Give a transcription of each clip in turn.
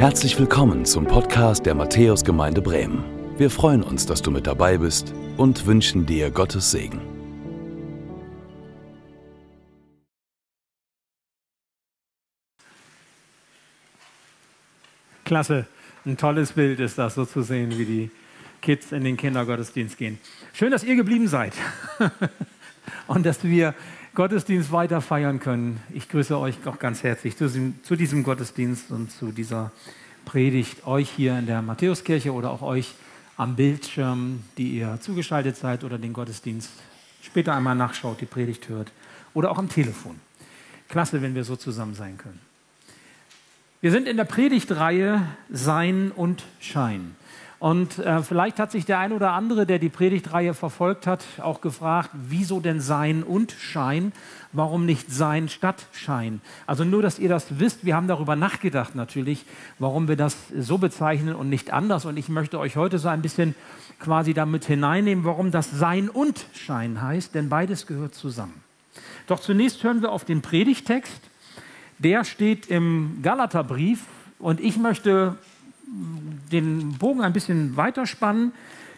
Herzlich willkommen zum Podcast der Matthäusgemeinde Bremen. Wir freuen uns, dass du mit dabei bist und wünschen dir Gottes Segen. Klasse, ein tolles Bild ist das, so zu sehen, wie die Kids in den Kindergottesdienst gehen. Schön, dass ihr geblieben seid und dass wir Gottesdienst weiter feiern können. Ich grüße euch auch ganz herzlich zu diesem, zu diesem Gottesdienst und zu dieser Predigt, euch hier in der Matthäuskirche oder auch euch am Bildschirm, die ihr zugeschaltet seid oder den Gottesdienst später einmal nachschaut, die Predigt hört oder auch am Telefon. Klasse, wenn wir so zusammen sein können. Wir sind in der Predigtreihe Sein und Schein. Und äh, vielleicht hat sich der ein oder andere, der die Predigtreihe verfolgt hat, auch gefragt, wieso denn Sein und Schein? Warum nicht Sein statt Schein? Also nur, dass ihr das wisst, wir haben darüber nachgedacht natürlich, warum wir das so bezeichnen und nicht anders. Und ich möchte euch heute so ein bisschen quasi damit hineinnehmen, warum das Sein und Schein heißt, denn beides gehört zusammen. Doch zunächst hören wir auf den Predigtext. Der steht im Galaterbrief und ich möchte den Bogen ein bisschen weiterspannen,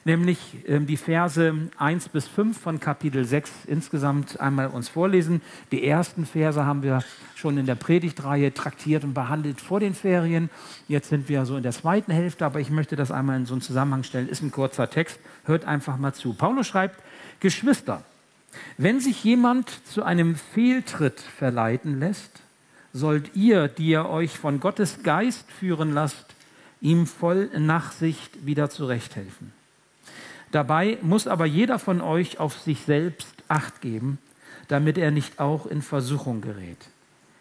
nämlich ähm, die Verse 1 bis 5 von Kapitel 6 insgesamt einmal uns vorlesen. Die ersten Verse haben wir schon in der Predigtreihe traktiert und behandelt vor den Ferien. Jetzt sind wir so in der zweiten Hälfte, aber ich möchte das einmal in so einen Zusammenhang stellen. Ist ein kurzer Text, hört einfach mal zu. Paulus schreibt, Geschwister, wenn sich jemand zu einem Fehltritt verleiten lässt, sollt ihr, die ihr euch von Gottes Geist führen lasst, ihm voll Nachsicht wieder zurechthelfen. Dabei muss aber jeder von euch auf sich selbst acht geben, damit er nicht auch in Versuchung gerät.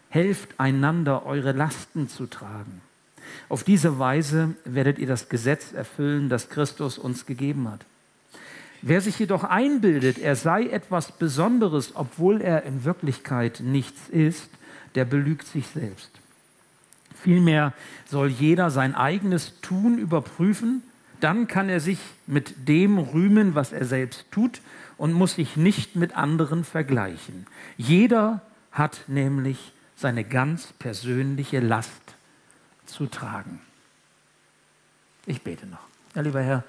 Helft einander, eure Lasten zu tragen. Auf diese Weise werdet ihr das Gesetz erfüllen, das Christus uns gegeben hat. Wer sich jedoch einbildet, er sei etwas Besonderes, obwohl er in Wirklichkeit nichts ist, der belügt sich selbst. Vielmehr soll jeder sein eigenes Tun überprüfen, dann kann er sich mit dem rühmen, was er selbst tut und muss sich nicht mit anderen vergleichen. Jeder hat nämlich seine ganz persönliche Last zu tragen. Ich bete noch. Ja, lieber Herr,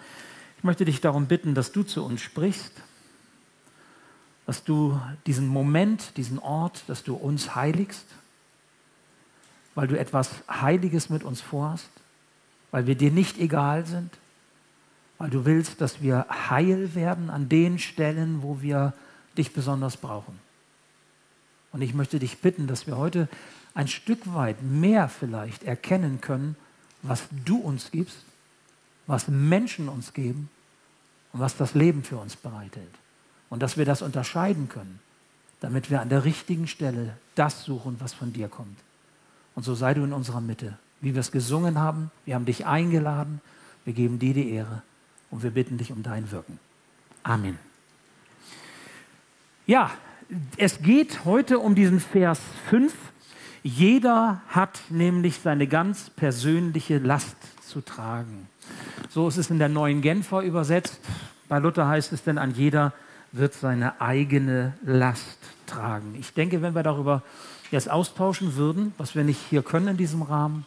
ich möchte dich darum bitten, dass du zu uns sprichst, dass du diesen Moment, diesen Ort, dass du uns heiligst weil du etwas Heiliges mit uns vorhast, weil wir dir nicht egal sind, weil du willst, dass wir heil werden an den Stellen, wo wir dich besonders brauchen. Und ich möchte dich bitten, dass wir heute ein Stück weit mehr vielleicht erkennen können, was du uns gibst, was Menschen uns geben und was das Leben für uns bereithält. Und dass wir das unterscheiden können, damit wir an der richtigen Stelle das suchen, was von dir kommt. Und so sei du in unserer Mitte. Wie wir es gesungen haben, wir haben dich eingeladen, wir geben dir die Ehre und wir bitten dich um dein Wirken. Amen. Ja, es geht heute um diesen Vers 5. Jeder hat nämlich seine ganz persönliche Last zu tragen. So ist es in der neuen Genfer übersetzt. Bei Luther heißt es denn, an jeder wird seine eigene Last tragen. Ich denke, wenn wir darüber jetzt austauschen würden, was wir nicht hier können in diesem Rahmen.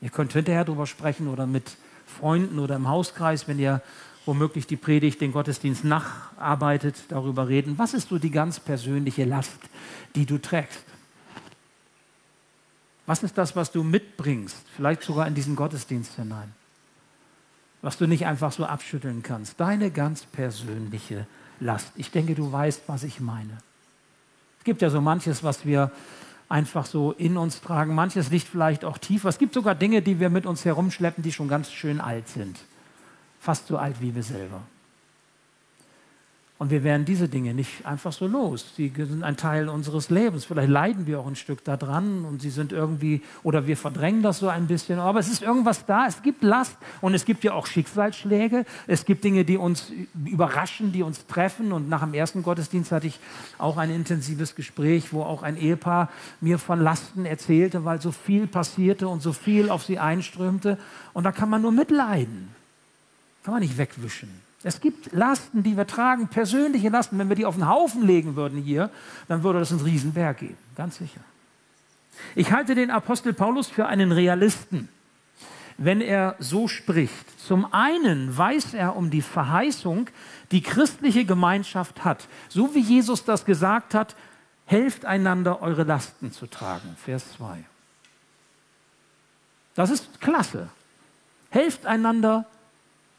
Ihr könnt hinterher darüber sprechen oder mit Freunden oder im Hauskreis, wenn ihr womöglich die Predigt, den Gottesdienst nacharbeitet, darüber reden. Was ist so die ganz persönliche Last, die du trägst? Was ist das, was du mitbringst, vielleicht sogar in diesen Gottesdienst hinein? Was du nicht einfach so abschütteln kannst. Deine ganz persönliche Last. Ich denke, du weißt, was ich meine. Es gibt ja so manches, was wir einfach so in uns tragen. Manches liegt vielleicht auch tiefer. Es gibt sogar Dinge, die wir mit uns herumschleppen, die schon ganz schön alt sind. Fast so alt wie wir selber. Und wir werden diese Dinge nicht einfach so los. Sie sind ein Teil unseres Lebens. Vielleicht leiden wir auch ein Stück daran und sie sind irgendwie, oder wir verdrängen das so ein bisschen. Aber es ist irgendwas da. Es gibt Last und es gibt ja auch Schicksalsschläge. Es gibt Dinge, die uns überraschen, die uns treffen. Und nach dem ersten Gottesdienst hatte ich auch ein intensives Gespräch, wo auch ein Ehepaar mir von Lasten erzählte, weil so viel passierte und so viel auf sie einströmte. Und da kann man nur mitleiden. Kann man nicht wegwischen. Es gibt Lasten, die wir tragen, persönliche Lasten. Wenn wir die auf den Haufen legen würden hier, dann würde das einen Riesenberg geben, ganz sicher. Ich halte den Apostel Paulus für einen Realisten. wenn er so spricht. Zum einen weiß er um die Verheißung, die christliche Gemeinschaft hat. So wie Jesus das gesagt hat, helft einander, eure Lasten zu tragen. Vers 2. Das ist klasse. Helft einander,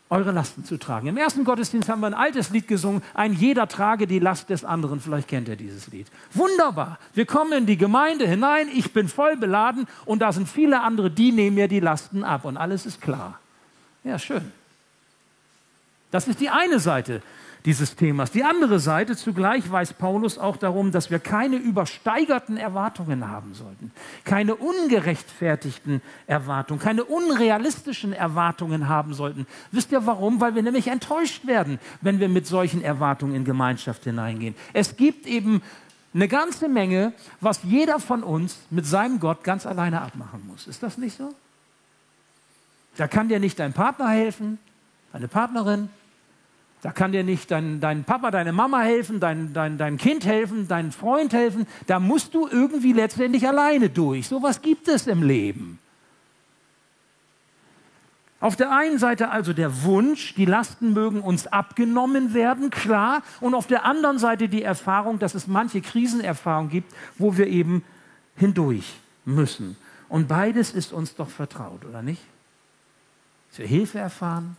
eure Lasten zu tragen. Im ersten Gottesdienst haben wir ein altes Lied gesungen, ein jeder trage die Last des anderen. Vielleicht kennt ihr dieses Lied. Wunderbar. Wir kommen in die Gemeinde hinein, ich bin voll beladen und da sind viele andere, die nehmen mir die Lasten ab und alles ist klar. Ja, schön. Das ist die eine Seite dieses Themas. Die andere Seite, zugleich weiß Paulus auch darum, dass wir keine übersteigerten Erwartungen haben sollten, keine ungerechtfertigten Erwartungen, keine unrealistischen Erwartungen haben sollten. Wisst ihr warum? Weil wir nämlich enttäuscht werden, wenn wir mit solchen Erwartungen in Gemeinschaft hineingehen. Es gibt eben eine ganze Menge, was jeder von uns mit seinem Gott ganz alleine abmachen muss. Ist das nicht so? Da kann dir nicht dein Partner helfen, deine Partnerin, da kann dir nicht dein, dein Papa, deine Mama helfen, dein, dein, dein Kind helfen, dein Freund helfen. Da musst du irgendwie letztendlich alleine durch. So was gibt es im Leben. Auf der einen Seite also der Wunsch, die Lasten mögen uns abgenommen werden, klar. Und auf der anderen Seite die Erfahrung, dass es manche Krisenerfahrungen gibt, wo wir eben hindurch müssen. Und beides ist uns doch vertraut, oder nicht? Dass wir Hilfe erfahren,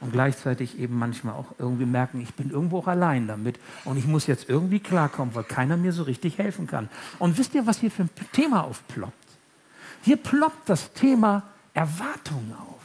und gleichzeitig eben manchmal auch irgendwie merken, ich bin irgendwo auch allein damit und ich muss jetzt irgendwie klarkommen, weil keiner mir so richtig helfen kann. Und wisst ihr, was hier für ein Thema aufploppt? Hier ploppt das Thema Erwartungen auf.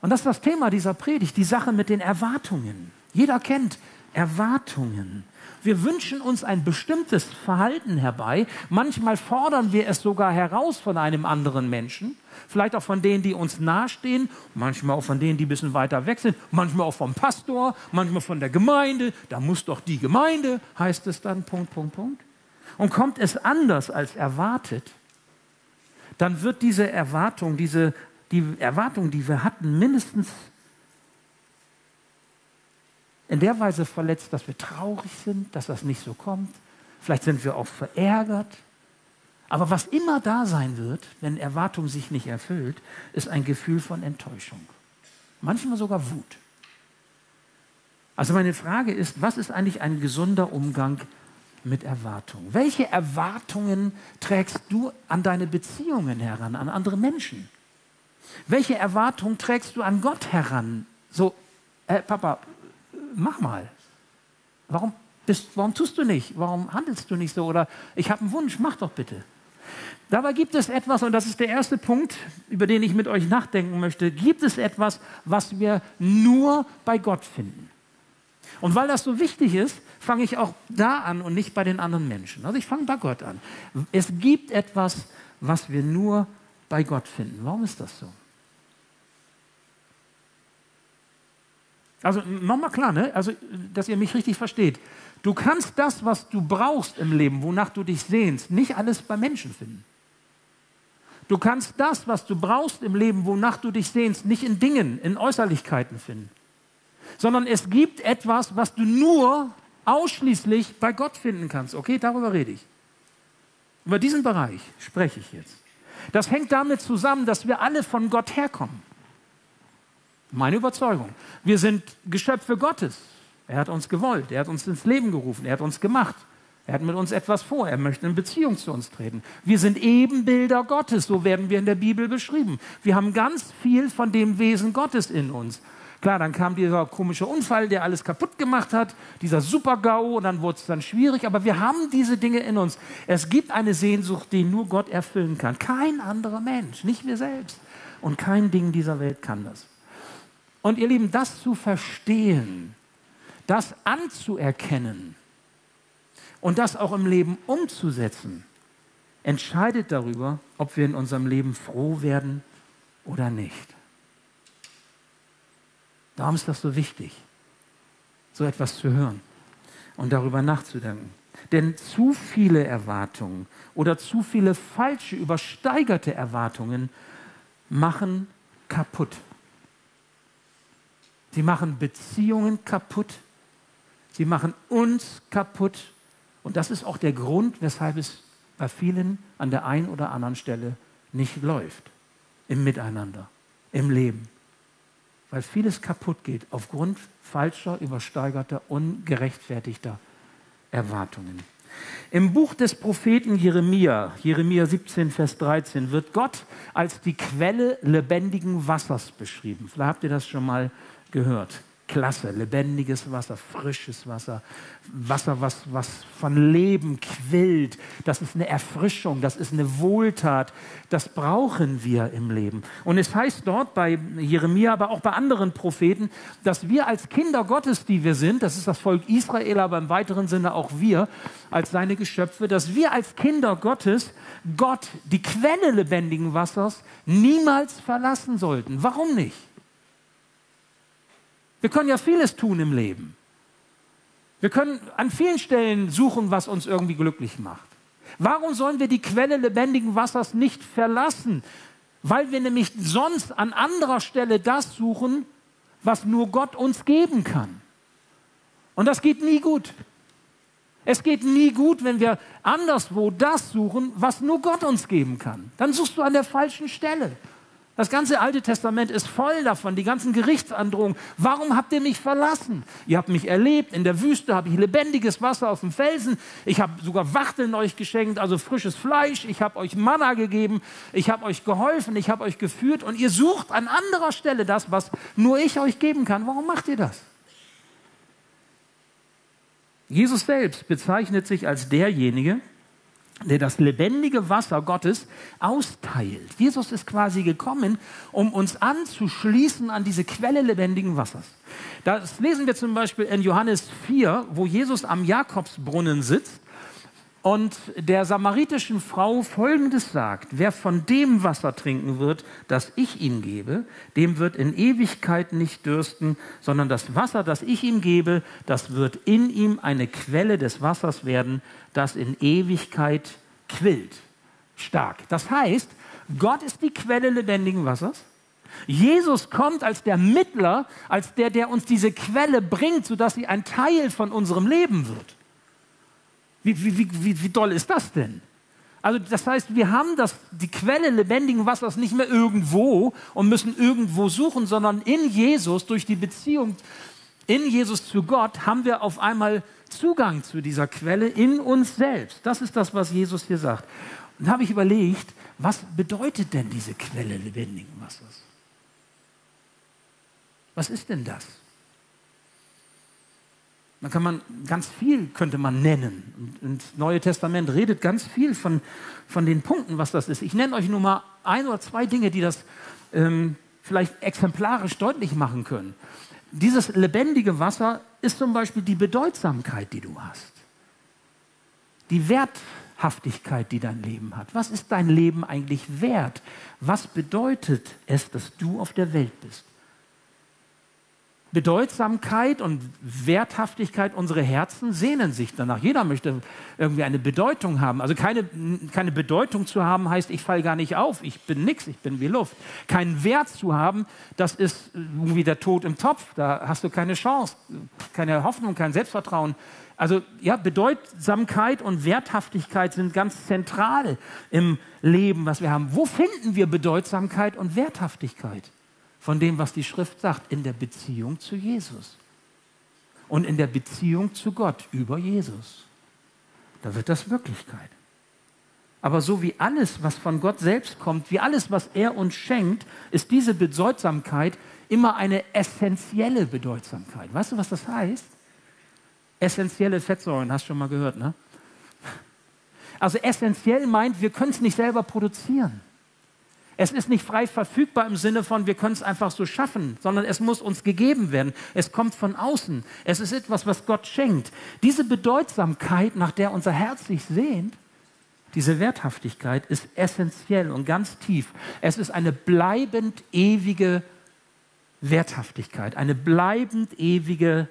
Und das ist das Thema dieser Predigt, die Sache mit den Erwartungen. Jeder kennt Erwartungen. Wir wünschen uns ein bestimmtes Verhalten herbei. Manchmal fordern wir es sogar heraus von einem anderen Menschen. Vielleicht auch von denen, die uns nahestehen. Manchmal auch von denen, die ein bisschen weiter weg sind. Manchmal auch vom Pastor. Manchmal von der Gemeinde. Da muss doch die Gemeinde, heißt es dann. Punkt, Punkt, Punkt. Und kommt es anders als erwartet, dann wird diese Erwartung, diese die Erwartung, die wir hatten, mindestens in der Weise verletzt, dass wir traurig sind, dass das nicht so kommt. Vielleicht sind wir auch verärgert. Aber was immer da sein wird, wenn Erwartung sich nicht erfüllt, ist ein Gefühl von Enttäuschung. Manchmal sogar Wut. Also meine Frage ist, was ist eigentlich ein gesunder Umgang mit Erwartungen? Welche Erwartungen trägst du an deine Beziehungen heran, an andere Menschen? Welche Erwartungen trägst du an Gott heran? So, äh, Papa, mach mal. Warum, bist, warum tust du nicht? Warum handelst du nicht so? Oder ich habe einen Wunsch, mach doch bitte. Dabei gibt es etwas, und das ist der erste Punkt, über den ich mit euch nachdenken möchte, gibt es etwas, was wir nur bei Gott finden. Und weil das so wichtig ist, fange ich auch da an und nicht bei den anderen Menschen. Also ich fange bei Gott an. Es gibt etwas, was wir nur bei Gott finden. Warum ist das so? Also nochmal klar, ne? also, dass ihr mich richtig versteht. Du kannst das, was du brauchst im Leben, wonach du dich sehnst, nicht alles bei Menschen finden. Du kannst das, was du brauchst im Leben, wonach du dich sehnst, nicht in Dingen, in Äußerlichkeiten finden. Sondern es gibt etwas, was du nur ausschließlich bei Gott finden kannst. Okay, darüber rede ich. Über diesen Bereich spreche ich jetzt. Das hängt damit zusammen, dass wir alle von Gott herkommen. Meine Überzeugung. Wir sind Geschöpfe Gottes. Er hat uns gewollt, er hat uns ins Leben gerufen, er hat uns gemacht. Er hat mit uns etwas vor, er möchte in Beziehung zu uns treten. Wir sind Ebenbilder Gottes, so werden wir in der Bibel beschrieben. Wir haben ganz viel von dem Wesen Gottes in uns. Klar, dann kam dieser komische Unfall, der alles kaputt gemacht hat, dieser Super-GAU und dann wurde es dann schwierig, aber wir haben diese Dinge in uns. Es gibt eine Sehnsucht, die nur Gott erfüllen kann. Kein anderer Mensch, nicht wir selbst. Und kein Ding dieser Welt kann das. Und ihr Lieben, das zu verstehen, das anzuerkennen und das auch im Leben umzusetzen, entscheidet darüber, ob wir in unserem Leben froh werden oder nicht. Darum ist das so wichtig, so etwas zu hören und darüber nachzudenken. Denn zu viele Erwartungen oder zu viele falsche, übersteigerte Erwartungen machen kaputt. Sie machen Beziehungen kaputt. Sie machen uns kaputt. Und das ist auch der Grund, weshalb es bei vielen an der einen oder anderen Stelle nicht läuft im Miteinander, im Leben. Weil vieles kaputt geht aufgrund falscher, übersteigerter, ungerechtfertigter Erwartungen. Im Buch des Propheten Jeremia, Jeremia 17, Vers 13, wird Gott als die Quelle lebendigen Wassers beschrieben. Vielleicht habt ihr das schon mal gehört klasse, lebendiges Wasser, frisches Wasser, Wasser, was, was von Leben quillt. Das ist eine Erfrischung, das ist eine Wohltat. Das brauchen wir im Leben. Und es heißt dort bei Jeremia, aber auch bei anderen Propheten, dass wir als Kinder Gottes, die wir sind, das ist das Volk Israel, aber im weiteren Sinne auch wir als seine Geschöpfe, dass wir als Kinder Gottes Gott, die Quelle lebendigen Wassers, niemals verlassen sollten. Warum nicht? Wir können ja vieles tun im Leben. Wir können an vielen Stellen suchen, was uns irgendwie glücklich macht. Warum sollen wir die Quelle lebendigen Wassers nicht verlassen? Weil wir nämlich sonst an anderer Stelle das suchen, was nur Gott uns geben kann. Und das geht nie gut. Es geht nie gut, wenn wir anderswo das suchen, was nur Gott uns geben kann. Dann suchst du an der falschen Stelle. Das ganze Alte Testament ist voll davon, die ganzen Gerichtsandrohungen. Warum habt ihr mich verlassen? Ihr habt mich erlebt, in der Wüste habe ich lebendiges Wasser aus dem Felsen. Ich habe sogar Wachteln euch geschenkt, also frisches Fleisch. Ich habe euch Manna gegeben. Ich habe euch geholfen. Ich habe euch geführt. Und ihr sucht an anderer Stelle das, was nur ich euch geben kann. Warum macht ihr das? Jesus selbst bezeichnet sich als derjenige, der das lebendige Wasser Gottes austeilt. Jesus ist quasi gekommen, um uns anzuschließen an diese Quelle lebendigen Wassers. Das lesen wir zum Beispiel in Johannes 4, wo Jesus am Jakobsbrunnen sitzt und der samaritischen Frau Folgendes sagt, wer von dem Wasser trinken wird, das ich ihm gebe, dem wird in Ewigkeit nicht dürsten, sondern das Wasser, das ich ihm gebe, das wird in ihm eine Quelle des Wassers werden, das in Ewigkeit quillt. Stark. Das heißt, Gott ist die Quelle lebendigen Wassers. Jesus kommt als der Mittler, als der, der uns diese Quelle bringt, sodass sie ein Teil von unserem Leben wird. Wie, wie, wie, wie doll ist das denn? Also das heißt, wir haben das, die Quelle lebendigen Wassers nicht mehr irgendwo und müssen irgendwo suchen, sondern in Jesus, durch die Beziehung in Jesus zu Gott, haben wir auf einmal Zugang zu dieser Quelle in uns selbst. Das ist das, was Jesus hier sagt. Und da habe ich überlegt, was bedeutet denn diese Quelle lebendigen Wassers? Was ist denn das? Da kann man ganz viel, könnte man nennen. Und das Neue Testament redet ganz viel von, von den Punkten, was das ist. Ich nenne euch nur mal ein oder zwei Dinge, die das ähm, vielleicht exemplarisch deutlich machen können. Dieses lebendige Wasser ist zum Beispiel die Bedeutsamkeit, die du hast. Die Werthaftigkeit, die dein Leben hat. Was ist dein Leben eigentlich wert? Was bedeutet es, dass du auf der Welt bist? Bedeutsamkeit und Werthaftigkeit unserer Herzen sehnen sich danach. Jeder möchte irgendwie eine Bedeutung haben. Also keine, keine Bedeutung zu haben heißt, ich falle gar nicht auf, ich bin nichts, ich bin wie Luft. Keinen Wert zu haben, das ist irgendwie der Tod im Topf, da hast du keine Chance, keine Hoffnung, kein Selbstvertrauen. Also ja, Bedeutsamkeit und Werthaftigkeit sind ganz zentral im Leben, was wir haben. Wo finden wir Bedeutsamkeit und Werthaftigkeit? Von dem, was die Schrift sagt, in der Beziehung zu Jesus und in der Beziehung zu Gott über Jesus. Da wird das Wirklichkeit. Aber so wie alles, was von Gott selbst kommt, wie alles, was er uns schenkt, ist diese Bedeutsamkeit immer eine essentielle Bedeutsamkeit. Weißt du, was das heißt? Essentielle Fettsäuren, hast du schon mal gehört, ne? Also essentiell meint, wir können es nicht selber produzieren. Es ist nicht frei verfügbar im Sinne von, wir können es einfach so schaffen, sondern es muss uns gegeben werden. Es kommt von außen. Es ist etwas, was Gott schenkt. Diese Bedeutsamkeit, nach der unser Herz sich sehnt, diese Werthaftigkeit ist essentiell und ganz tief. Es ist eine bleibend ewige Werthaftigkeit, eine bleibend ewige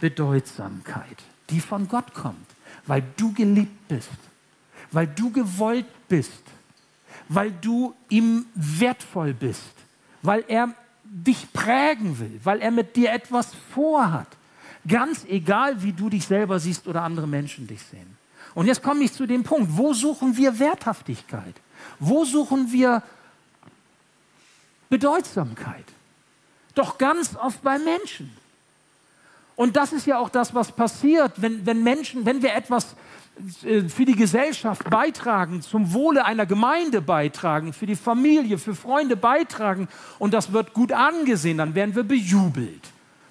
Bedeutsamkeit, die von Gott kommt, weil du geliebt bist, weil du gewollt bist weil du ihm wertvoll bist, weil er dich prägen will, weil er mit dir etwas vorhat. Ganz egal, wie du dich selber siehst oder andere Menschen dich sehen. Und jetzt komme ich zu dem Punkt, wo suchen wir Werthaftigkeit? Wo suchen wir Bedeutsamkeit? Doch ganz oft bei Menschen. Und das ist ja auch das, was passiert, wenn, wenn Menschen, wenn wir etwas für die Gesellschaft beitragen, zum Wohle einer Gemeinde beitragen, für die Familie, für Freunde beitragen und das wird gut angesehen, dann werden wir bejubelt.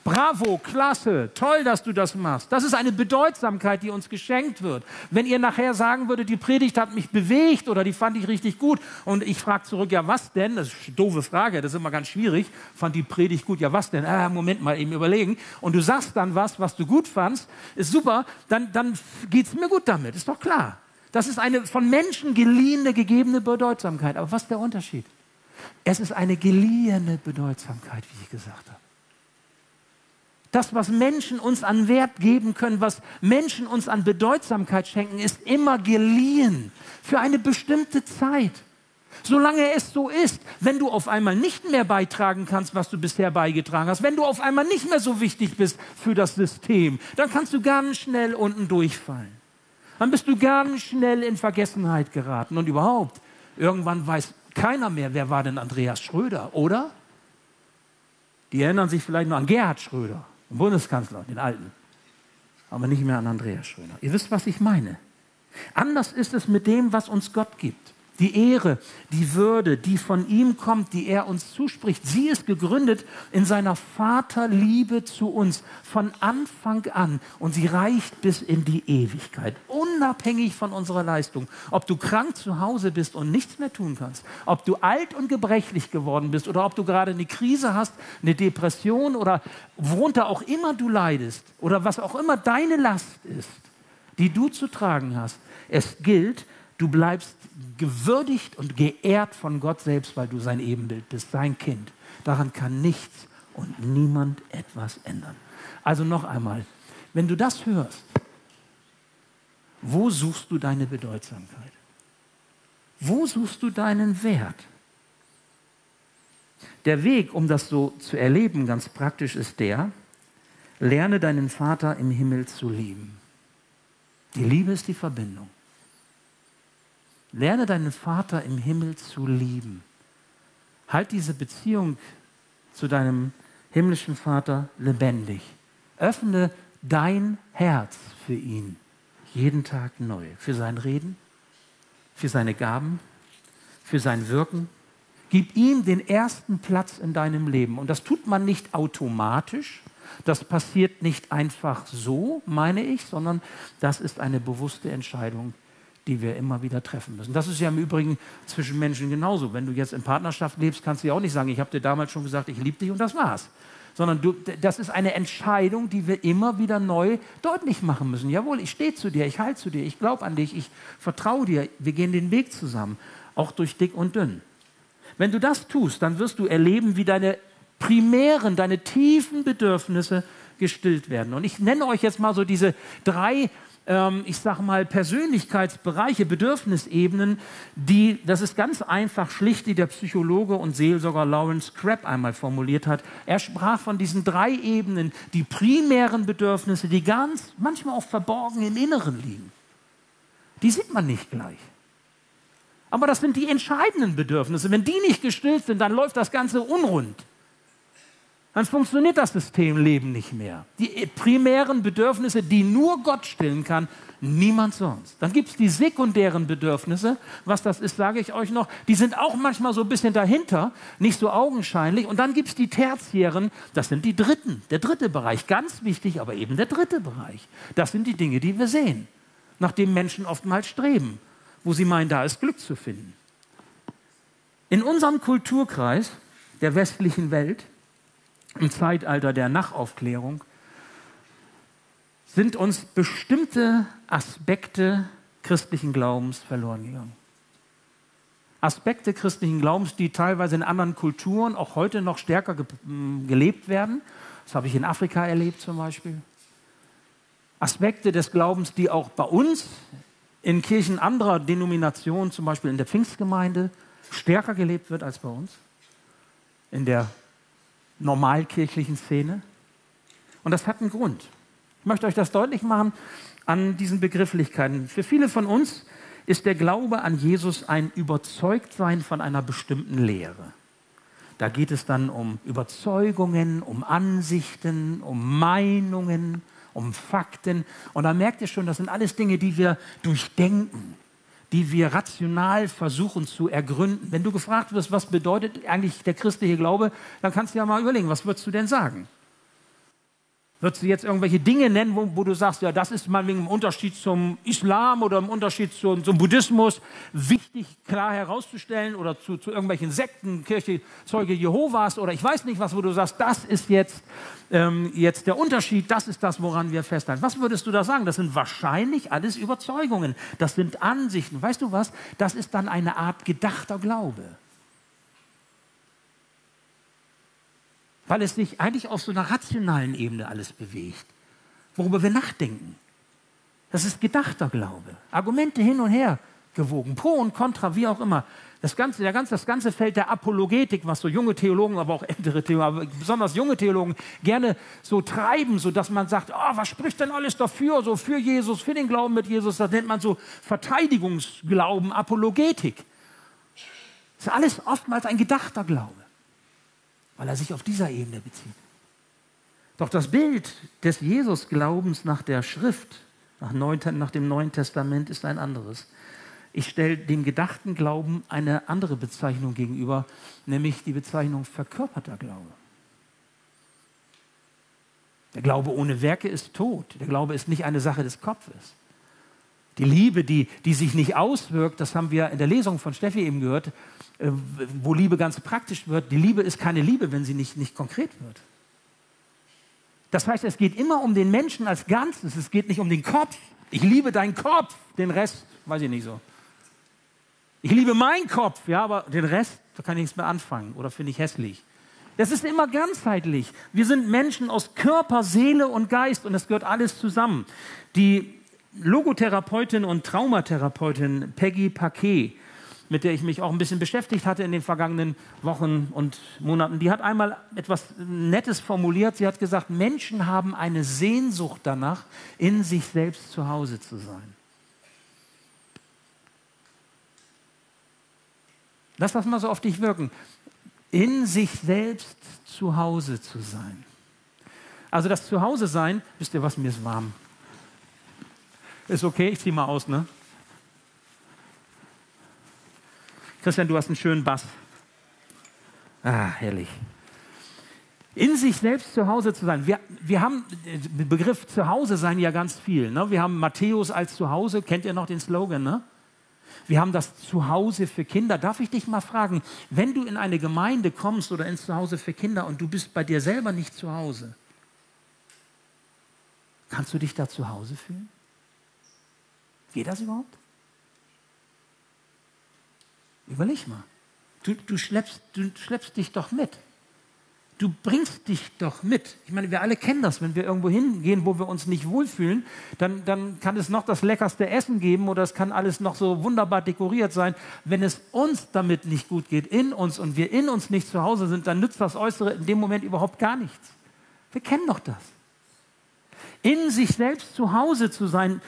Bravo, klasse, toll, dass du das machst. Das ist eine Bedeutsamkeit, die uns geschenkt wird. Wenn ihr nachher sagen würdet, die Predigt hat mich bewegt oder die fand ich richtig gut und ich frage zurück, ja was denn? Das ist eine doofe Frage, das ist immer ganz schwierig. Fand die Predigt gut, ja was denn? Ah, Moment mal eben überlegen. Und du sagst dann was, was du gut fandst, ist super, dann, dann geht es mir gut damit, ist doch klar. Das ist eine von Menschen geliehene, gegebene Bedeutsamkeit. Aber was ist der Unterschied? Es ist eine geliehene Bedeutsamkeit, wie ich gesagt habe. Das, was Menschen uns an Wert geben können, was Menschen uns an Bedeutsamkeit schenken, ist immer geliehen für eine bestimmte Zeit. Solange es so ist, wenn du auf einmal nicht mehr beitragen kannst, was du bisher beigetragen hast, wenn du auf einmal nicht mehr so wichtig bist für das System, dann kannst du ganz schnell unten durchfallen. Dann bist du ganz schnell in Vergessenheit geraten. Und überhaupt, irgendwann weiß keiner mehr, wer war denn Andreas Schröder, oder? Die erinnern sich vielleicht noch an Gerhard Schröder. Bundeskanzler, den alten. Aber nicht mehr an Andreas Schröder. Ihr wisst, was ich meine. Anders ist es mit dem, was uns Gott gibt die Ehre, die Würde, die von ihm kommt, die er uns zuspricht. Sie ist gegründet in seiner Vaterliebe zu uns von Anfang an und sie reicht bis in die Ewigkeit, unabhängig von unserer Leistung. Ob du krank zu Hause bist und nichts mehr tun kannst, ob du alt und gebrechlich geworden bist oder ob du gerade eine Krise hast, eine Depression oder worunter auch immer du leidest oder was auch immer deine Last ist, die du zu tragen hast. Es gilt, Du bleibst gewürdigt und geehrt von Gott selbst, weil du sein Ebenbild bist, sein Kind. Daran kann nichts und niemand etwas ändern. Also noch einmal, wenn du das hörst, wo suchst du deine Bedeutsamkeit? Wo suchst du deinen Wert? Der Weg, um das so zu erleben, ganz praktisch ist der, lerne deinen Vater im Himmel zu lieben. Die Liebe ist die Verbindung. Lerne deinen Vater im Himmel zu lieben. Halt diese Beziehung zu deinem himmlischen Vater lebendig. Öffne dein Herz für ihn jeden Tag neu. Für sein Reden, für seine Gaben, für sein Wirken. Gib ihm den ersten Platz in deinem Leben. Und das tut man nicht automatisch. Das passiert nicht einfach so, meine ich, sondern das ist eine bewusste Entscheidung, die wir immer wieder treffen müssen. Das ist ja im Übrigen zwischen Menschen genauso. Wenn du jetzt in Partnerschaft lebst, kannst du ja auch nicht sagen, ich habe dir damals schon gesagt, ich liebe dich und das war's. Sondern du, das ist eine Entscheidung, die wir immer wieder neu deutlich machen müssen. Jawohl, ich stehe zu dir, ich halte zu dir, ich glaube an dich, ich vertraue dir, wir gehen den Weg zusammen, auch durch dick und dünn. Wenn du das tust, dann wirst du erleben, wie deine primären, deine tiefen Bedürfnisse gestillt werden. Und ich nenne euch jetzt mal so diese drei ähm, ich sage mal, Persönlichkeitsbereiche, Bedürfnisebenen, die, das ist ganz einfach schlicht, die der Psychologe und Seelsorger Lawrence Crabb einmal formuliert hat. Er sprach von diesen drei Ebenen, die primären Bedürfnisse, die ganz, manchmal auch verborgen im Inneren liegen. Die sieht man nicht gleich. Aber das sind die entscheidenden Bedürfnisse. Wenn die nicht gestillt sind, dann läuft das Ganze unrund dann funktioniert das Systemleben nicht mehr. Die primären Bedürfnisse, die nur Gott stillen kann, niemand sonst. Dann gibt es die sekundären Bedürfnisse. Was das ist, sage ich euch noch. Die sind auch manchmal so ein bisschen dahinter, nicht so augenscheinlich. Und dann gibt es die tertiären, das sind die dritten, der dritte Bereich. Ganz wichtig, aber eben der dritte Bereich. Das sind die Dinge, die wir sehen, nach denen Menschen oftmals streben, wo sie meinen, da ist Glück zu finden. In unserem Kulturkreis der westlichen Welt im Zeitalter der Nachaufklärung sind uns bestimmte Aspekte christlichen Glaubens verloren gegangen. Aspekte christlichen Glaubens, die teilweise in anderen Kulturen auch heute noch stärker ge gelebt werden. Das habe ich in Afrika erlebt zum Beispiel. Aspekte des Glaubens, die auch bei uns in Kirchen anderer Denominationen, zum Beispiel in der Pfingstgemeinde, stärker gelebt wird als bei uns. In der normalkirchlichen Szene. Und das hat einen Grund. Ich möchte euch das deutlich machen an diesen Begrifflichkeiten. Für viele von uns ist der Glaube an Jesus ein Überzeugtsein von einer bestimmten Lehre. Da geht es dann um Überzeugungen, um Ansichten, um Meinungen, um Fakten. Und da merkt ihr schon, das sind alles Dinge, die wir durchdenken, die wir rational versuchen zu ergründen. Wenn du gefragt wirst, was bedeutet eigentlich der christliche Glaube, dann kannst du ja mal überlegen, was würdest du denn sagen? Würdest du jetzt irgendwelche Dinge nennen, wo, wo, du sagst, ja, das ist mal wegen dem Unterschied zum Islam oder im Unterschied zum, zum, Buddhismus wichtig, klar herauszustellen oder zu, zu, irgendwelchen Sekten, Kirche, Zeuge Jehovas oder ich weiß nicht was, wo du sagst, das ist jetzt, ähm, jetzt der Unterschied, das ist das, woran wir festhalten. Was würdest du da sagen? Das sind wahrscheinlich alles Überzeugungen, das sind Ansichten. Weißt du was? Das ist dann eine Art gedachter Glaube. Weil es sich eigentlich auf so einer rationalen Ebene alles bewegt, worüber wir nachdenken. Das ist gedachter Glaube. Argumente hin und her gewogen, pro und contra, wie auch immer. Das ganze, der ganze, das ganze Feld der Apologetik, was so junge Theologen, aber auch ältere Theologen, aber besonders junge Theologen gerne so treiben, sodass man sagt, oh, was spricht denn alles dafür, so für Jesus, für den Glauben mit Jesus, das nennt man so Verteidigungsglauben, Apologetik. Das ist alles oftmals ein gedachter Glaube weil er sich auf dieser Ebene bezieht. Doch das Bild des Jesus-Glaubens nach der Schrift, nach, nach dem Neuen Testament, ist ein anderes. Ich stelle dem gedachten Glauben eine andere Bezeichnung gegenüber, nämlich die Bezeichnung verkörperter Glaube. Der Glaube ohne Werke ist tot. Der Glaube ist nicht eine Sache des Kopfes. Die Liebe, die, die sich nicht auswirkt, das haben wir in der Lesung von Steffi eben gehört, äh, wo Liebe ganz praktisch wird. Die Liebe ist keine Liebe, wenn sie nicht, nicht konkret wird. Das heißt, es geht immer um den Menschen als Ganzes. Es geht nicht um den Kopf. Ich liebe deinen Kopf, den Rest weiß ich nicht so. Ich liebe meinen Kopf, ja, aber den Rest, da kann ich nichts mehr anfangen oder finde ich hässlich. Das ist immer ganzheitlich. Wir sind Menschen aus Körper, Seele und Geist und das gehört alles zusammen. Die Logotherapeutin und Traumatherapeutin Peggy Paquet, mit der ich mich auch ein bisschen beschäftigt hatte in den vergangenen Wochen und Monaten, die hat einmal etwas Nettes formuliert. Sie hat gesagt, Menschen haben eine Sehnsucht danach, in sich selbst zu Hause zu sein. Lass das mal so auf dich wirken. In sich selbst zu Hause zu sein. Also das Zuhause sein, wisst ihr was, mir ist warm. Ist okay, ich zieh mal aus, ne? Christian, du hast einen schönen Bass. Ah, herrlich. In sich selbst zu Hause zu sein. Wir, wir haben den Begriff Zuhause sein ja ganz viel. Ne? Wir haben Matthäus als Zuhause. Kennt ihr noch den Slogan? Ne? Wir haben das Zuhause für Kinder. Darf ich dich mal fragen, wenn du in eine Gemeinde kommst oder ins Zuhause für Kinder und du bist bei dir selber nicht zu Hause, kannst du dich da zu Hause fühlen? Geht das überhaupt? Überleg mal. Du, du, schleppst, du schleppst dich doch mit. Du bringst dich doch mit. Ich meine, wir alle kennen das, wenn wir irgendwo hingehen, wo wir uns nicht wohlfühlen, dann, dann kann es noch das leckerste Essen geben oder es kann alles noch so wunderbar dekoriert sein. Wenn es uns damit nicht gut geht, in uns und wir in uns nicht zu Hause sind, dann nützt das Äußere in dem Moment überhaupt gar nichts. Wir kennen doch das in sich selbst zu Hause zu sein.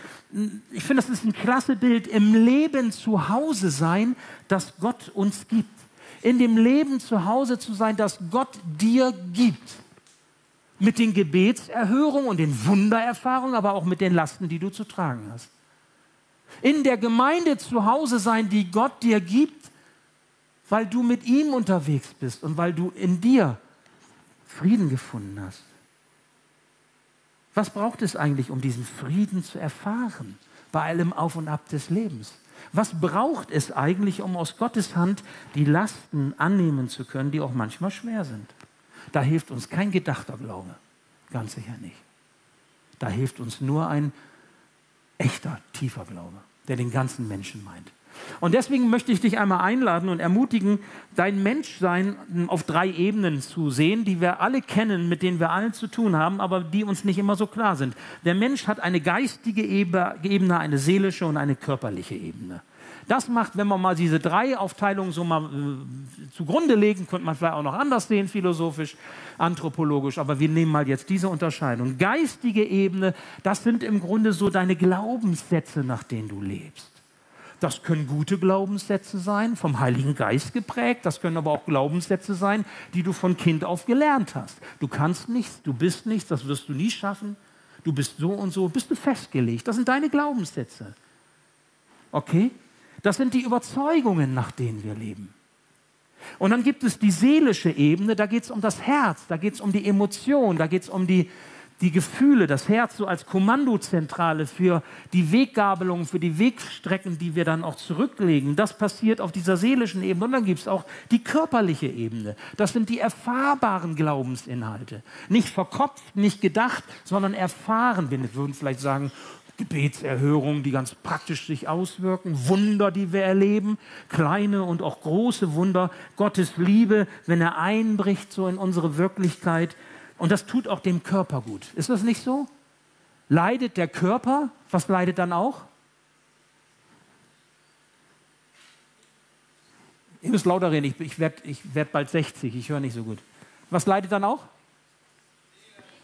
Ich finde, das ist ein klasse Bild, im Leben zu Hause sein, das Gott uns gibt. In dem Leben zu Hause zu sein, das Gott dir gibt. Mit den Gebetserhörungen und den Wundererfahrungen, aber auch mit den Lasten, die du zu tragen hast. In der Gemeinde zu Hause sein, die Gott dir gibt, weil du mit ihm unterwegs bist und weil du in dir Frieden gefunden hast. Was braucht es eigentlich, um diesen Frieden zu erfahren bei allem Auf und Ab des Lebens? Was braucht es eigentlich, um aus Gottes Hand die Lasten annehmen zu können, die auch manchmal schwer sind? Da hilft uns kein gedachter Glaube, ganz sicher nicht. Da hilft uns nur ein echter, tiefer Glaube, der den ganzen Menschen meint. Und deswegen möchte ich dich einmal einladen und ermutigen, dein Menschsein auf drei Ebenen zu sehen, die wir alle kennen, mit denen wir allen zu tun haben, aber die uns nicht immer so klar sind. Der Mensch hat eine geistige Ebene, eine seelische und eine körperliche Ebene. Das macht, wenn man mal diese drei Aufteilungen so mal äh, zugrunde legen, könnte man vielleicht auch noch anders sehen, philosophisch, anthropologisch, aber wir nehmen mal jetzt diese Unterscheidung. Geistige Ebene, das sind im Grunde so deine Glaubenssätze, nach denen du lebst. Das können gute Glaubenssätze sein, vom Heiligen Geist geprägt. Das können aber auch Glaubenssätze sein, die du von Kind auf gelernt hast. Du kannst nichts, du bist nichts, das wirst du nie schaffen. Du bist so und so, bist du festgelegt. Das sind deine Glaubenssätze. Okay? Das sind die Überzeugungen, nach denen wir leben. Und dann gibt es die seelische Ebene, da geht es um das Herz, da geht es um die Emotion, da geht es um die die Gefühle, das Herz so als Kommandozentrale für die Weggabelung, für die Wegstrecken, die wir dann auch zurücklegen. Das passiert auf dieser seelischen Ebene. Und dann gibt es auch die körperliche Ebene. Das sind die erfahrbaren Glaubensinhalte. Nicht verkopft, nicht gedacht, sondern erfahren. Wir würden vielleicht sagen, Gebetserhörungen, die ganz praktisch sich auswirken, Wunder, die wir erleben, kleine und auch große Wunder, Gottes Liebe, wenn er einbricht so in unsere Wirklichkeit, und das tut auch dem Körper gut. Ist das nicht so? Leidet der Körper, was leidet dann auch? Ihr müsst lauter reden, ich, ich werde werd bald 60, ich höre nicht so gut. Was leidet dann auch?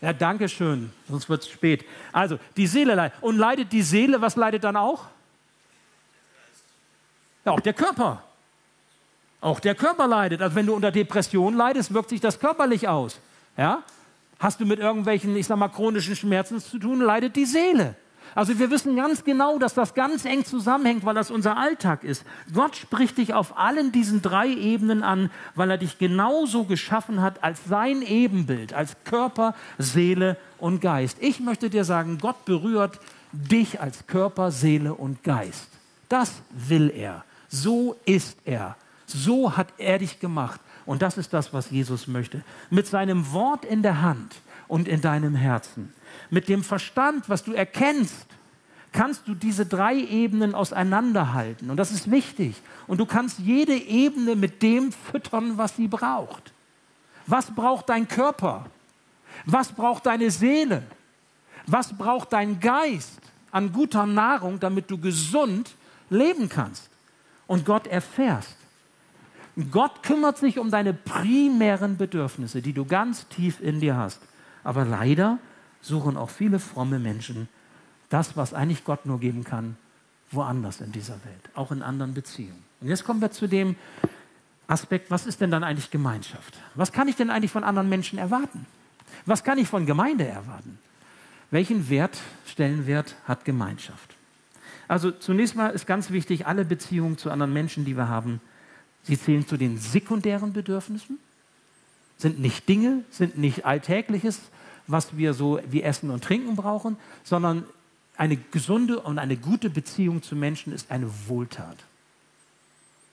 Ja, danke schön, sonst wird es spät. Also, die Seele leidet. Und leidet die Seele, was leidet dann auch? Ja, auch der Körper. Auch der Körper leidet. Also, wenn du unter Depression leidest, wirkt sich das körperlich aus. Ja? Hast du mit irgendwelchen, ich sag mal, chronischen Schmerzen zu tun, leidet die Seele. Also wir wissen ganz genau, dass das ganz eng zusammenhängt, weil das unser Alltag ist. Gott spricht dich auf allen diesen drei Ebenen an, weil er dich genauso geschaffen hat als sein Ebenbild, als Körper, Seele und Geist. Ich möchte dir sagen, Gott berührt dich als Körper, Seele und Geist. Das will er. So ist er. So hat er dich gemacht. Und das ist das, was Jesus möchte. Mit seinem Wort in der Hand und in deinem Herzen, mit dem Verstand, was du erkennst, kannst du diese drei Ebenen auseinanderhalten. Und das ist wichtig. Und du kannst jede Ebene mit dem füttern, was sie braucht. Was braucht dein Körper? Was braucht deine Seele? Was braucht dein Geist an guter Nahrung, damit du gesund leben kannst und Gott erfährst? Gott kümmert sich um deine primären Bedürfnisse, die du ganz tief in dir hast. Aber leider suchen auch viele fromme Menschen das, was eigentlich Gott nur geben kann, woanders in dieser Welt, auch in anderen Beziehungen. Und jetzt kommen wir zu dem Aspekt, was ist denn dann eigentlich Gemeinschaft? Was kann ich denn eigentlich von anderen Menschen erwarten? Was kann ich von Gemeinde erwarten? Welchen Wert, Stellenwert hat Gemeinschaft? Also zunächst mal ist ganz wichtig, alle Beziehungen zu anderen Menschen, die wir haben, Sie zählen zu den sekundären Bedürfnissen, sind nicht Dinge, sind nicht Alltägliches, was wir so wie Essen und Trinken brauchen, sondern eine gesunde und eine gute Beziehung zu Menschen ist eine Wohltat.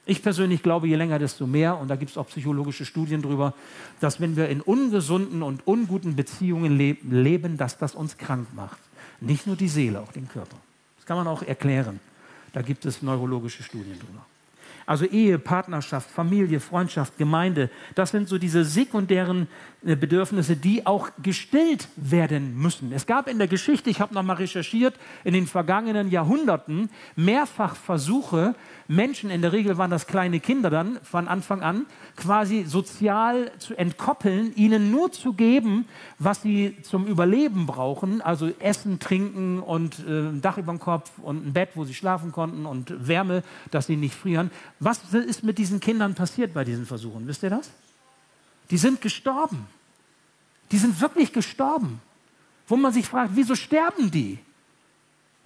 Ich persönlich glaube, je länger, desto mehr, und da gibt es auch psychologische Studien drüber, dass wenn wir in ungesunden und unguten Beziehungen le leben, dass das uns krank macht. Nicht nur die Seele, auch den Körper. Das kann man auch erklären. Da gibt es neurologische Studien drüber. Also Ehe, Partnerschaft, Familie, Freundschaft, Gemeinde, das sind so diese sekundären äh, Bedürfnisse, die auch gestillt werden müssen. Es gab in der Geschichte, ich habe nochmal recherchiert, in den vergangenen Jahrhunderten mehrfach Versuche, Menschen, in der Regel waren das kleine Kinder dann von Anfang an, quasi sozial zu entkoppeln, ihnen nur zu geben, was sie zum Überleben brauchen, also Essen, Trinken und äh, ein Dach über dem Kopf und ein Bett, wo sie schlafen konnten und Wärme, dass sie nicht frieren. Was ist mit diesen Kindern passiert bei diesen Versuchen? Wisst ihr das? Die sind gestorben. Die sind wirklich gestorben. Wo man sich fragt, wieso sterben die?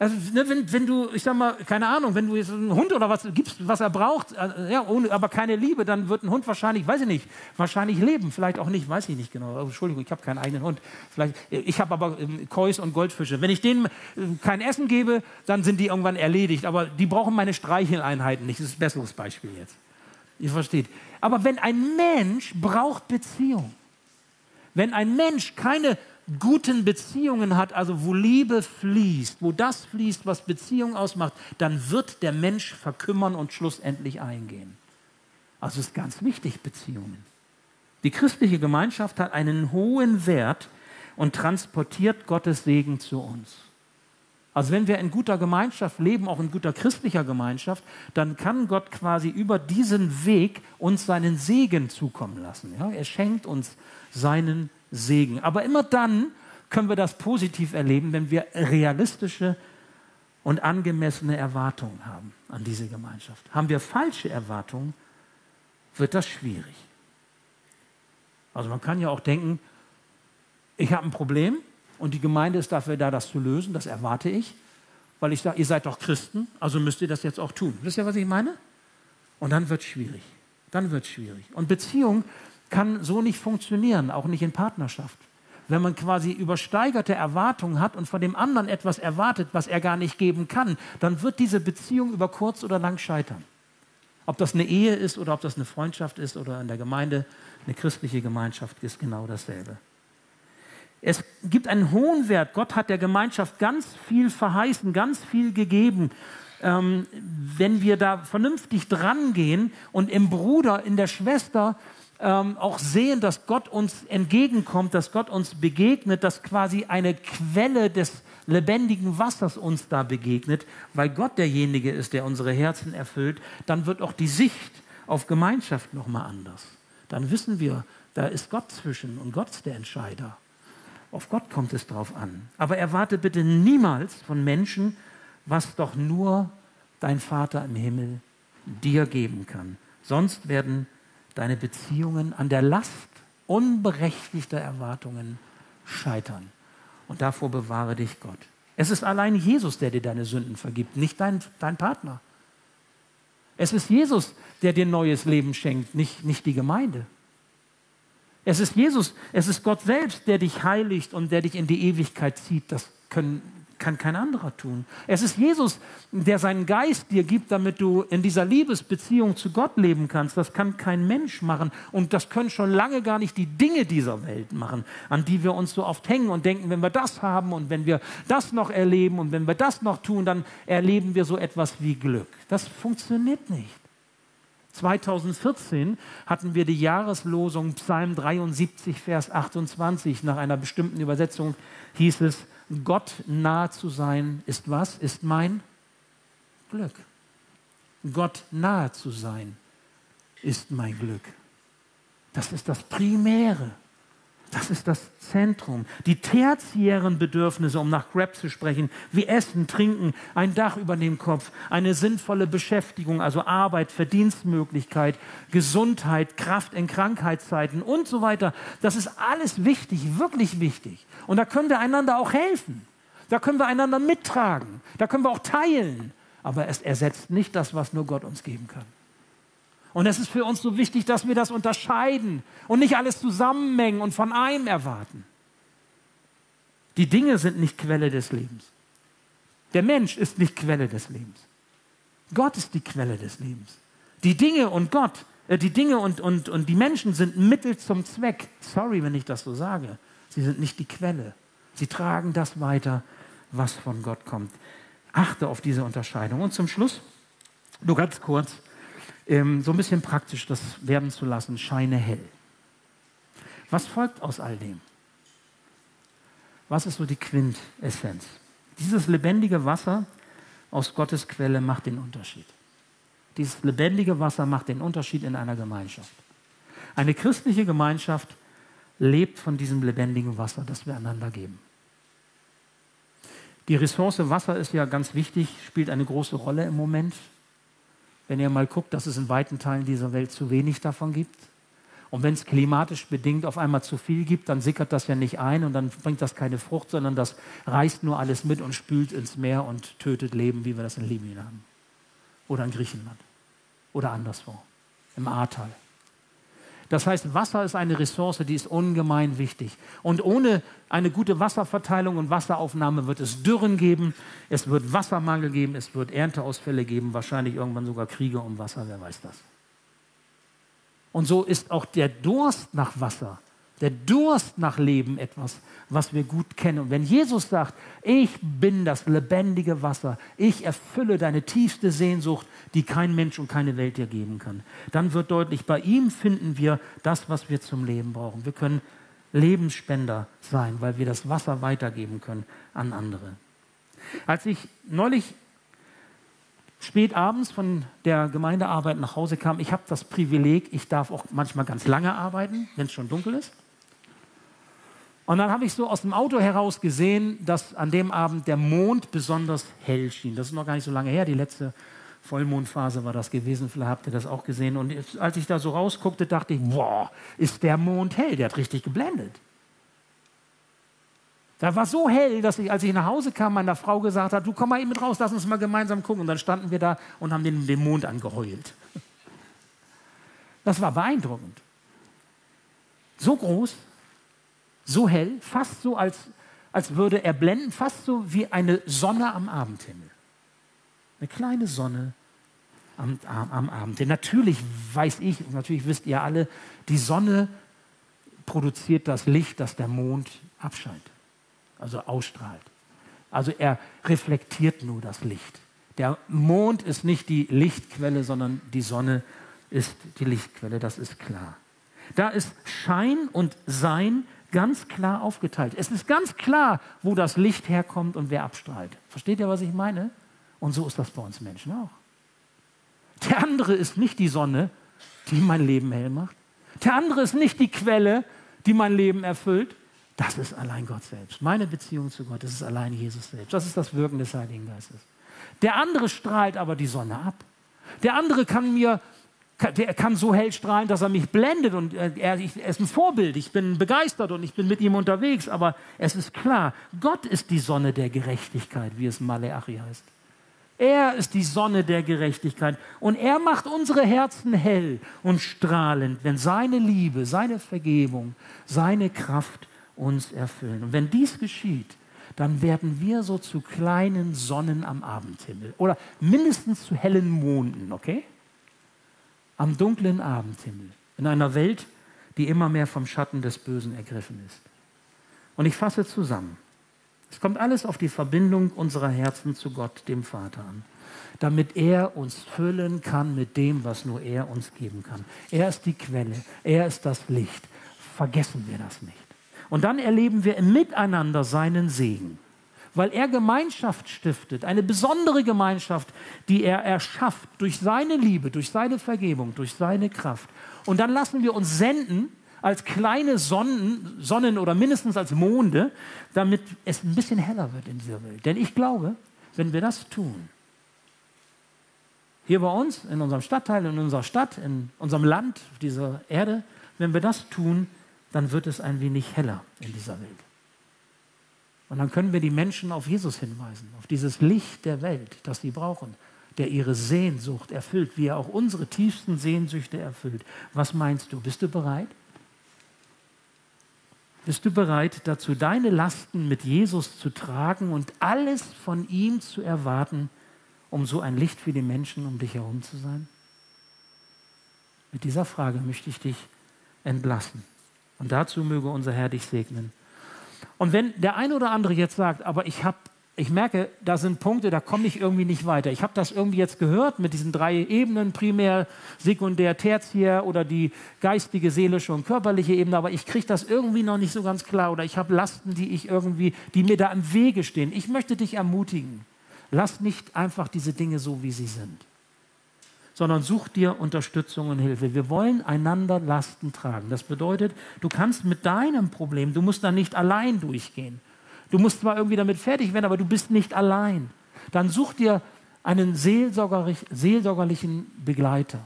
Also, ne, wenn, wenn, du, ich sag mal, keine Ahnung, wenn du jetzt einen Hund oder was gibst, was er braucht, äh, ja, ohne, aber keine Liebe, dann wird ein Hund wahrscheinlich, weiß ich nicht, wahrscheinlich leben, vielleicht auch nicht, weiß ich nicht genau. Also, Entschuldigung, ich habe keinen eigenen Hund. Vielleicht, ich habe aber ähm, Kois und Goldfische. Wenn ich denen äh, kein Essen gebe, dann sind die irgendwann erledigt. Aber die brauchen meine Streicheleinheiten nicht. Das ist ein besseres Beispiel jetzt. Ihr versteht. Aber wenn ein Mensch braucht Beziehung, wenn ein Mensch keine guten Beziehungen hat, also wo Liebe fließt, wo das fließt, was Beziehung ausmacht, dann wird der Mensch verkümmern und schlussendlich eingehen. Also ist ganz wichtig, Beziehungen. Die christliche Gemeinschaft hat einen hohen Wert und transportiert Gottes Segen zu uns. Also wenn wir in guter Gemeinschaft leben, auch in guter christlicher Gemeinschaft, dann kann Gott quasi über diesen Weg uns seinen Segen zukommen lassen. Ja? Er schenkt uns seinen Segen. Aber immer dann können wir das positiv erleben, wenn wir realistische und angemessene Erwartungen haben an diese Gemeinschaft. Haben wir falsche Erwartungen, wird das schwierig. Also man kann ja auch denken, ich habe ein Problem und die Gemeinde ist dafür da, das zu lösen, das erwarte ich, weil ich sage, ihr seid doch Christen, also müsst ihr das jetzt auch tun. Wisst ihr, was ich meine? Und dann wird es schwierig. Dann wird es schwierig. Und Beziehung kann so nicht funktionieren, auch nicht in Partnerschaft. Wenn man quasi übersteigerte Erwartungen hat und von dem anderen etwas erwartet, was er gar nicht geben kann, dann wird diese Beziehung über kurz oder lang scheitern. Ob das eine Ehe ist oder ob das eine Freundschaft ist oder in der Gemeinde, eine christliche Gemeinschaft ist genau dasselbe. Es gibt einen hohen Wert. Gott hat der Gemeinschaft ganz viel verheißen, ganz viel gegeben. Ähm, wenn wir da vernünftig drangehen und im Bruder, in der Schwester ähm, auch sehen, dass Gott uns entgegenkommt, dass Gott uns begegnet, dass quasi eine Quelle des lebendigen Wassers uns da begegnet, weil Gott derjenige ist, der unsere Herzen erfüllt, dann wird auch die Sicht auf Gemeinschaft nochmal anders. Dann wissen wir, da ist Gott zwischen und Gott ist der Entscheider. Auf Gott kommt es drauf an. Aber erwarte bitte niemals von Menschen, was doch nur dein Vater im Himmel dir geben kann. Sonst werden deine Beziehungen an der Last unberechtigter Erwartungen scheitern. Und davor bewahre dich Gott. Es ist allein Jesus, der dir deine Sünden vergibt, nicht dein, dein Partner. Es ist Jesus, der dir neues Leben schenkt, nicht, nicht die Gemeinde. Es ist Jesus, es ist Gott selbst, der dich heiligt und der dich in die Ewigkeit zieht. Das können kann kein anderer tun. Es ist Jesus, der seinen Geist dir gibt, damit du in dieser Liebesbeziehung zu Gott leben kannst. Das kann kein Mensch machen. Und das können schon lange gar nicht die Dinge dieser Welt machen, an die wir uns so oft hängen und denken, wenn wir das haben und wenn wir das noch erleben und wenn wir das noch tun, dann erleben wir so etwas wie Glück. Das funktioniert nicht. 2014 hatten wir die Jahreslosung Psalm 73, Vers 28. Nach einer bestimmten Übersetzung hieß es, Gott nahe zu sein ist was? Ist mein Glück. Gott nahe zu sein ist mein Glück. Das ist das Primäre. Das ist das Zentrum. Die tertiären Bedürfnisse, um nach Grab zu sprechen, wie Essen, Trinken, ein Dach über dem Kopf, eine sinnvolle Beschäftigung, also Arbeit, Verdienstmöglichkeit, Gesundheit, Kraft in Krankheitszeiten und so weiter. Das ist alles wichtig, wirklich wichtig. Und da können wir einander auch helfen. Da können wir einander mittragen. Da können wir auch teilen. Aber es ersetzt nicht das, was nur Gott uns geben kann. Und es ist für uns so wichtig, dass wir das unterscheiden und nicht alles zusammenmengen und von einem erwarten. Die Dinge sind nicht Quelle des Lebens. Der Mensch ist nicht Quelle des Lebens. Gott ist die Quelle des Lebens. Die Dinge und Gott, äh, die Dinge und, und, und die Menschen sind Mittel zum Zweck. Sorry, wenn ich das so sage. Sie sind nicht die Quelle. Sie tragen das weiter, was von Gott kommt. Achte auf diese Unterscheidung. Und zum Schluss, nur ganz kurz, ähm, so ein bisschen praktisch das werden zu lassen, scheine hell. Was folgt aus all dem? Was ist so die Quintessenz? Dieses lebendige Wasser aus Gottes Quelle macht den Unterschied. Dieses lebendige Wasser macht den Unterschied in einer Gemeinschaft. Eine christliche Gemeinschaft lebt von diesem lebendigen Wasser, das wir einander geben. Die Ressource Wasser ist ja ganz wichtig, spielt eine große Rolle im Moment. Wenn ihr mal guckt, dass es in weiten Teilen dieser Welt zu wenig davon gibt. Und wenn es klimatisch bedingt auf einmal zu viel gibt, dann sickert das ja nicht ein und dann bringt das keine Frucht, sondern das reißt nur alles mit und spült ins Meer und tötet Leben, wie wir das in Libyen haben. Oder in Griechenland. Oder anderswo. Im Ahrtal. Das heißt, Wasser ist eine Ressource, die ist ungemein wichtig. Und ohne eine gute Wasserverteilung und Wasseraufnahme wird es Dürren geben, es wird Wassermangel geben, es wird Ernteausfälle geben, wahrscheinlich irgendwann sogar Kriege um Wasser, wer weiß das. Und so ist auch der Durst nach Wasser der Durst nach Leben etwas, was wir gut kennen. Und wenn Jesus sagt, ich bin das lebendige Wasser, ich erfülle deine tiefste Sehnsucht, die kein Mensch und keine Welt dir geben kann, dann wird deutlich, bei ihm finden wir das, was wir zum Leben brauchen. Wir können Lebensspender sein, weil wir das Wasser weitergeben können an andere. Als ich neulich spät abends von der Gemeindearbeit nach Hause kam, ich habe das Privileg, ich darf auch manchmal ganz lange arbeiten, wenn es schon dunkel ist. Und dann habe ich so aus dem Auto heraus gesehen, dass an dem Abend der Mond besonders hell schien. Das ist noch gar nicht so lange her, die letzte Vollmondphase war das gewesen, vielleicht habt ihr das auch gesehen. Und als ich da so rausguckte, dachte ich, boah, ist der Mond hell, der hat richtig geblendet. Da war so hell, dass ich, als ich nach Hause kam, meiner Frau gesagt habe, du komm mal eben mit raus, lass uns mal gemeinsam gucken. Und dann standen wir da und haben den, den Mond angeheult. Das war beeindruckend. So groß, so hell, fast so, als, als würde er blenden, fast so wie eine Sonne am Abendhimmel. Eine kleine Sonne am, am, am Abend. Natürlich weiß ich, und natürlich wisst ihr alle, die Sonne produziert das Licht, das der Mond abscheint also ausstrahlt. Also er reflektiert nur das Licht. Der Mond ist nicht die Lichtquelle, sondern die Sonne ist die Lichtquelle, das ist klar. Da ist Schein und Sein ganz klar aufgeteilt. Es ist ganz klar, wo das Licht herkommt und wer abstrahlt. Versteht ihr, was ich meine? Und so ist das bei uns Menschen auch. Der andere ist nicht die Sonne, die mein Leben hell macht. Der andere ist nicht die Quelle, die mein Leben erfüllt. Das ist allein Gott selbst. Meine Beziehung zu Gott, das ist allein Jesus selbst. Das ist das Wirken des Heiligen Geistes. Der andere strahlt aber die Sonne ab. Der andere kann mir, der kann so hell strahlen, dass er mich blendet und er, er ist ein Vorbild. Ich bin begeistert und ich bin mit ihm unterwegs. Aber es ist klar, Gott ist die Sonne der Gerechtigkeit, wie es Maleachi heißt. Er ist die Sonne der Gerechtigkeit und er macht unsere Herzen hell und strahlend, wenn seine Liebe, seine Vergebung, seine Kraft uns erfüllen. Und wenn dies geschieht, dann werden wir so zu kleinen Sonnen am Abendhimmel oder mindestens zu hellen Monden, okay? Am dunklen Abendhimmel, in einer Welt, die immer mehr vom Schatten des Bösen ergriffen ist. Und ich fasse zusammen. Es kommt alles auf die Verbindung unserer Herzen zu Gott, dem Vater an, damit er uns füllen kann mit dem, was nur er uns geben kann. Er ist die Quelle, er ist das Licht. Vergessen wir das nicht. Und dann erleben wir Miteinander seinen Segen, weil er Gemeinschaft stiftet, eine besondere Gemeinschaft, die er erschafft durch seine Liebe, durch seine Vergebung, durch seine Kraft. Und dann lassen wir uns senden als kleine Sonnen, Sonnen oder mindestens als Monde, damit es ein bisschen heller wird in dieser Welt. Denn ich glaube, wenn wir das tun, hier bei uns, in unserem Stadtteil, in unserer Stadt, in unserem Land, auf dieser Erde, wenn wir das tun, dann wird es ein wenig heller in dieser Welt. Und dann können wir die Menschen auf Jesus hinweisen, auf dieses Licht der Welt, das sie brauchen, der ihre Sehnsucht erfüllt, wie er auch unsere tiefsten Sehnsüchte erfüllt. Was meinst du? Bist du bereit? Bist du bereit dazu, deine Lasten mit Jesus zu tragen und alles von ihm zu erwarten, um so ein Licht für die Menschen um dich herum zu sein? Mit dieser Frage möchte ich dich entlassen. Und dazu möge unser Herr dich segnen. Und wenn der eine oder andere jetzt sagt, aber ich habe ich merke, da sind Punkte, da komme ich irgendwie nicht weiter. Ich habe das irgendwie jetzt gehört mit diesen drei Ebenen, primär, sekundär, tertiär oder die geistige, seelische und körperliche Ebene, aber ich kriege das irgendwie noch nicht so ganz klar oder ich habe Lasten, die ich irgendwie, die mir da im Wege stehen. Ich möchte dich ermutigen. Lass nicht einfach diese Dinge so, wie sie sind sondern such dir Unterstützung und Hilfe. Wir wollen einander Lasten tragen. Das bedeutet, du kannst mit deinem Problem, du musst da nicht allein durchgehen. Du musst zwar irgendwie damit fertig werden, aber du bist nicht allein. Dann such dir einen seelsorgerlich, seelsorgerlichen Begleiter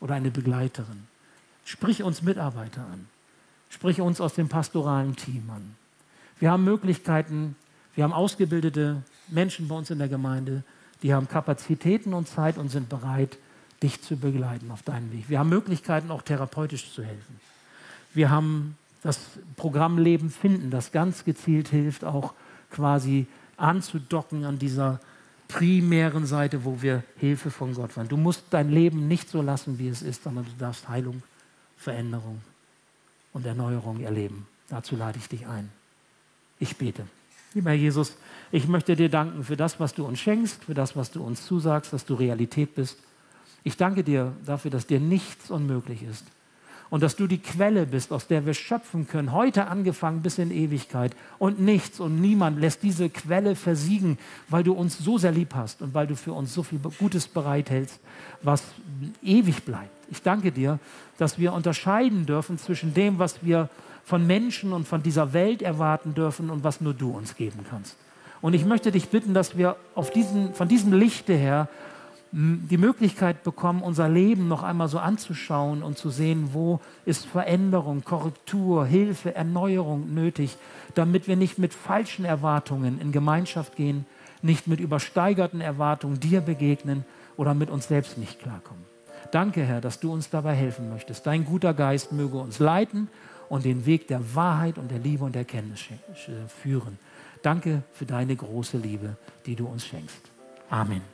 oder eine Begleiterin. Sprich uns Mitarbeiter an. Sprich uns aus dem pastoralen Team an. Wir haben Möglichkeiten, wir haben ausgebildete Menschen bei uns in der Gemeinde, die haben Kapazitäten und Zeit und sind bereit, dich zu begleiten auf deinem Weg. Wir haben Möglichkeiten, auch therapeutisch zu helfen. Wir haben das Programm Leben finden, das ganz gezielt hilft, auch quasi anzudocken an dieser primären Seite, wo wir Hilfe von Gott wollen. Du musst dein Leben nicht so lassen, wie es ist, sondern du darfst Heilung, Veränderung und Erneuerung erleben. Dazu lade ich dich ein. Ich bete. Lieber Jesus, ich möchte dir danken für das, was du uns schenkst, für das, was du uns zusagst, dass du Realität bist. Ich danke dir dafür, dass dir nichts unmöglich ist. und dass du die Quelle bist, aus der wir schöpfen können, heute angefangen bis in Ewigkeit. Und nichts und niemand lässt diese Quelle versiegen, weil du uns so sehr lieb hast und weil du für uns so viel Gutes bereithältst, was ewig bleibt. Ich danke dir, dass wir unterscheiden dürfen zwischen dem, was wir von Menschen und von dieser Welt erwarten dürfen und was nur du uns geben kannst. Und ich möchte dich bitten, dass wir diesen, von diesem Lichte her die Möglichkeit bekommen, unser Leben noch einmal so anzuschauen und zu sehen, wo ist Veränderung, Korrektur, Hilfe, Erneuerung nötig, damit wir nicht mit falschen Erwartungen in Gemeinschaft gehen, nicht mit übersteigerten Erwartungen dir begegnen oder mit uns selbst nicht klarkommen. Danke, Herr, dass du uns dabei helfen möchtest. Dein guter Geist möge uns leiten und den Weg der Wahrheit und der Liebe und der Erkenntnis führen. Danke für deine große Liebe, die du uns schenkst. Amen.